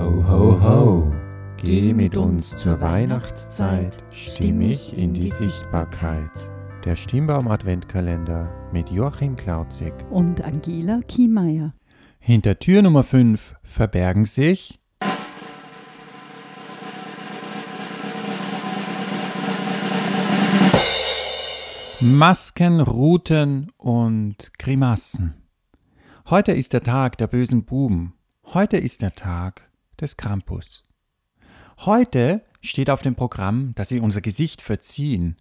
Ho, ho, ho, geh mit uns zur Weihnachtszeit, stimmig in die Sichtbarkeit. Der Stimmbaum Adventkalender mit Joachim Klauzig und Angela Kiemeier. Hinter Tür Nummer 5 verbergen sich Masken, Ruten und Grimassen. Heute ist der Tag der bösen Buben. Heute ist der Tag des Krampus. Heute steht auf dem Programm, dass sie unser Gesicht verziehen.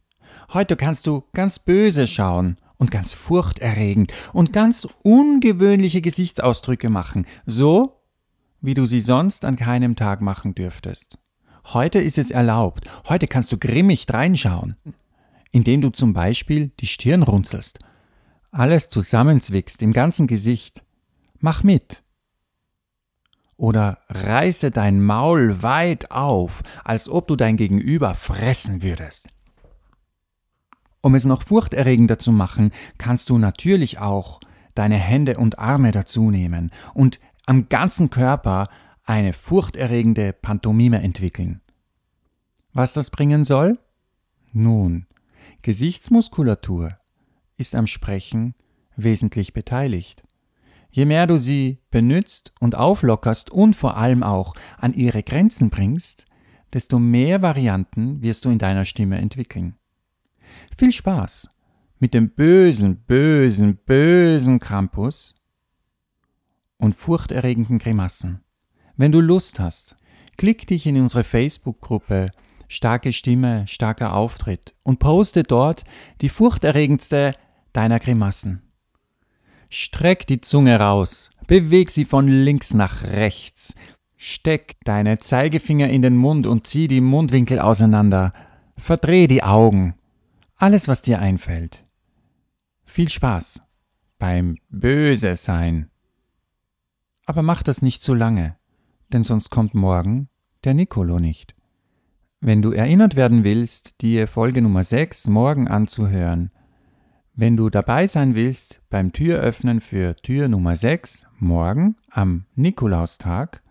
Heute kannst du ganz böse schauen und ganz furchterregend und ganz ungewöhnliche Gesichtsausdrücke machen, so wie du sie sonst an keinem Tag machen dürftest. Heute ist es erlaubt. Heute kannst du grimmig reinschauen indem du zum Beispiel die Stirn runzelst, alles zusammenzwickst im ganzen Gesicht. Mach mit. Oder reiße dein Maul weit auf, als ob du dein Gegenüber fressen würdest. Um es noch furchterregender zu machen, kannst du natürlich auch deine Hände und Arme dazu nehmen und am ganzen Körper eine furchterregende Pantomime entwickeln. Was das bringen soll? Nun, Gesichtsmuskulatur ist am Sprechen wesentlich beteiligt. Je mehr du sie benützt und auflockerst und vor allem auch an ihre Grenzen bringst, desto mehr Varianten wirst du in deiner Stimme entwickeln. Viel Spaß mit dem bösen, bösen, bösen Krampus und furchterregenden Grimassen. Wenn du Lust hast, klick dich in unsere Facebook-Gruppe starke Stimme, starker Auftritt und poste dort die furchterregendste deiner Grimassen. Streck die Zunge raus, beweg sie von links nach rechts, steck deine Zeigefinger in den Mund und zieh die Mundwinkel auseinander, verdreh die Augen, alles was dir einfällt. Viel Spaß beim Böse sein. Aber mach das nicht zu lange, denn sonst kommt morgen der Nicolo nicht. Wenn du erinnert werden willst, die Folge Nummer 6 morgen anzuhören, wenn du dabei sein willst beim Türöffnen für Tür Nummer 6 morgen am Nikolaustag,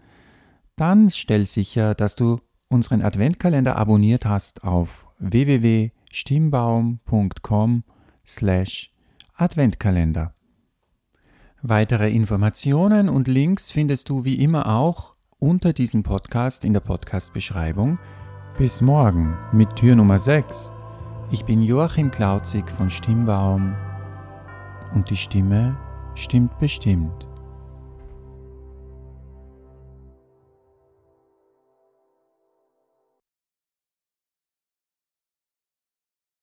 dann stell sicher, dass du unseren Adventkalender abonniert hast auf www.stimmbaum.com slash Adventkalender. Weitere Informationen und Links findest du wie immer auch unter diesem Podcast in der Podcast-Beschreibung bis morgen mit Tür Nummer 6. Ich bin Joachim Klauzig von Stimmbaum und die Stimme stimmt bestimmt.